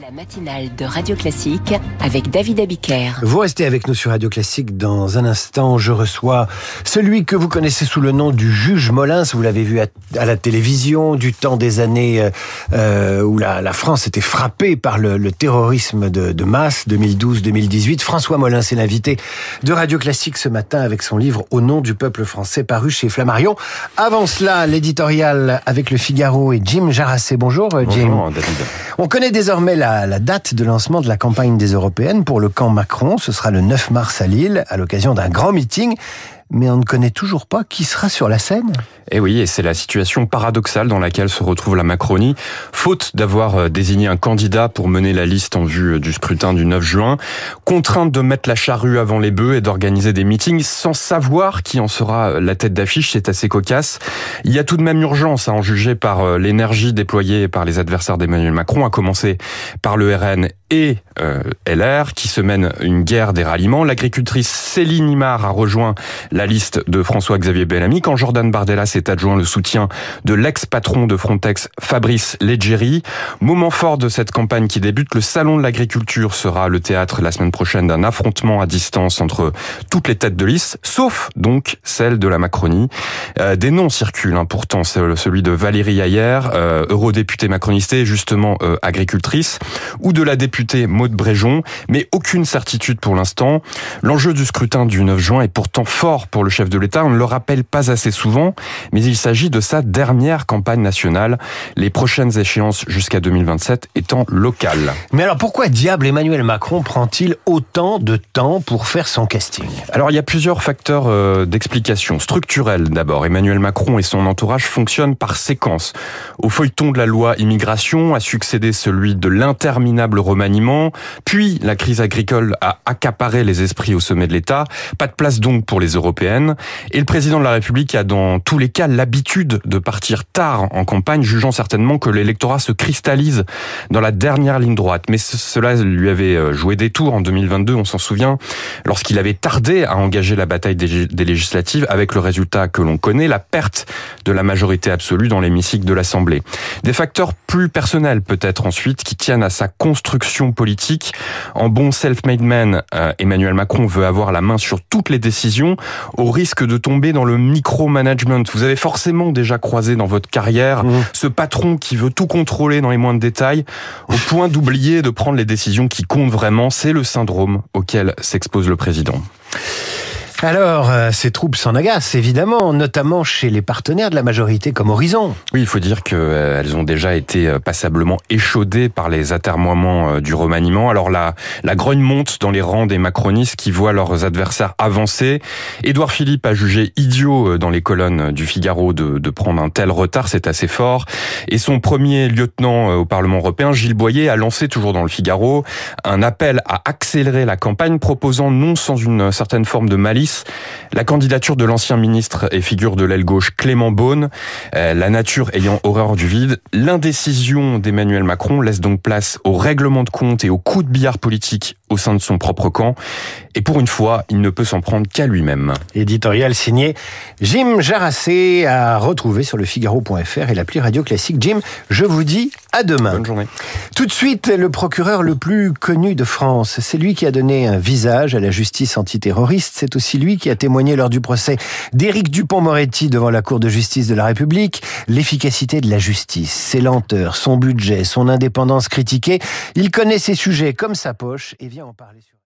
La matinale de Radio Classique avec David Abiker. Vous restez avec nous sur Radio Classique. Dans un instant, je reçois celui que vous connaissez sous le nom du juge Molins. Vous l'avez vu à, à, la télévision du temps des années euh, où la, la, France était frappée par le, le terrorisme de, de masse, 2012-2018. François Molins est l'invité de Radio Classique ce matin avec son livre Au nom du peuple français paru chez Flammarion. Avant cela, l'éditorial avec le Figaro et Jim Jarassé. Bonjour, Jim. Bonjour, David. On connaît désormais la la, date de lancement de la campagne des européennes pour le camp Macron. Ce sera le 9 mars à Lille, à l'occasion d'un grand meeting mais on ne connaît toujours pas qui sera sur la scène. Et eh oui, et c'est la situation paradoxale dans laquelle se retrouve la Macronie, faute d'avoir désigné un candidat pour mener la liste en vue du scrutin du 9 juin, contrainte de mettre la charrue avant les bœufs et d'organiser des meetings sans savoir qui en sera la tête d'affiche, c'est assez cocasse. Il y a tout de même urgence à en juger par l'énergie déployée par les adversaires d'Emmanuel Macron, à commencer par le RN et euh, LR, qui se mènent une guerre des ralliements. L'agricultrice Céline Imar a rejoint la liste de François-Xavier Bellamy quand Jordan Bardella s'est adjoint le soutien de l'ex-patron de Frontex, Fabrice Leggeri. Moment fort de cette campagne qui débute, le salon de l'agriculture sera le théâtre la semaine prochaine d'un affrontement à distance entre toutes les têtes de liste, sauf donc celle de la Macronie. Euh, des noms circulent, hein, pourtant, celui de Valérie Ayer, euh, eurodéputée macroniste et justement euh, agricultrice, ou de la députée Maude Bréjon, mais aucune certitude pour l'instant. L'enjeu du scrutin du 9 juin est pourtant fort pour le chef de l'État, on ne le rappelle pas assez souvent, mais il s'agit de sa dernière campagne nationale, les prochaines échéances jusqu'à 2027 étant locales. Mais alors pourquoi diable Emmanuel Macron prend-il autant de temps pour faire son casting? Alors il y a plusieurs facteurs euh, d'explication. Structurelle d'abord, Emmanuel Macron et son entourage fonctionnent par séquence. Au feuilleton de la loi immigration a succédé celui de l'interminable remaniement puis la crise agricole a accaparé les esprits au sommet de l'État. Pas de place donc pour les européennes. Et le président de la République a dans tous les cas l'habitude de partir tard en campagne, jugeant certainement que l'électorat se cristallise dans la dernière ligne droite. Mais cela lui avait euh, joué des tours en 2022, on s'en souvient, lorsqu'il avait tardé à engager la bataille des législatives avec le résultat que l'on connaît, la perte de la majorité absolue dans l'hémicycle de l'Assemblée. Des facteurs plus personnels peut-être ensuite qui tiennent à sa construction politique. En bon self-made man, euh, Emmanuel Macron veut avoir la main sur toutes les décisions au risque de tomber dans le micro-management. Vous avez forcément déjà croisé dans votre carrière mmh. ce patron qui veut tout contrôler dans les moindres détails au point d'oublier de prendre les décisions qui comptent vraiment. C'est le syndrome auquel s'expose le président. Alors, euh, ces troupes s'en agacent, évidemment, notamment chez les partenaires de la majorité comme Horizon. Oui, il faut dire qu'elles euh, ont déjà été euh, passablement échaudées par les atermoiements du remaniement. Alors la, la grogne monte dans les rangs des macronistes qui voient leurs adversaires avancer. Édouard Philippe a jugé idiot dans les colonnes du Figaro de prendre un tel retard, c'est assez fort. Et son premier lieutenant au Parlement européen, Gilles Boyer, a lancé, toujours dans le Figaro, un appel à accélérer la campagne, proposant non sans une certaine forme de malice la candidature de l'ancien ministre et figure de l'aile gauche Clément Beaune, euh, la nature ayant horreur du vide, l'indécision d'Emmanuel Macron laisse donc place au règlement de compte et au coup de billard politique au sein de son propre camp. Et pour une fois, il ne peut s'en prendre qu'à lui-même. Éditorial signé Jim Jarassé à retrouver sur le Figaro.fr et l'appli Radio Classique. Jim, je vous dis à demain. Bonne journée. Tout de suite, le procureur le plus connu de France. C'est lui qui a donné un visage à la justice antiterroriste. C'est aussi lui qui a témoigné lors du procès d'Éric Dupont-Moretti devant la Cour de justice de la République. L'efficacité de la justice, ses lenteurs, son budget, son indépendance critiquée. Il connaît ces sujets comme sa poche et vient en parler sur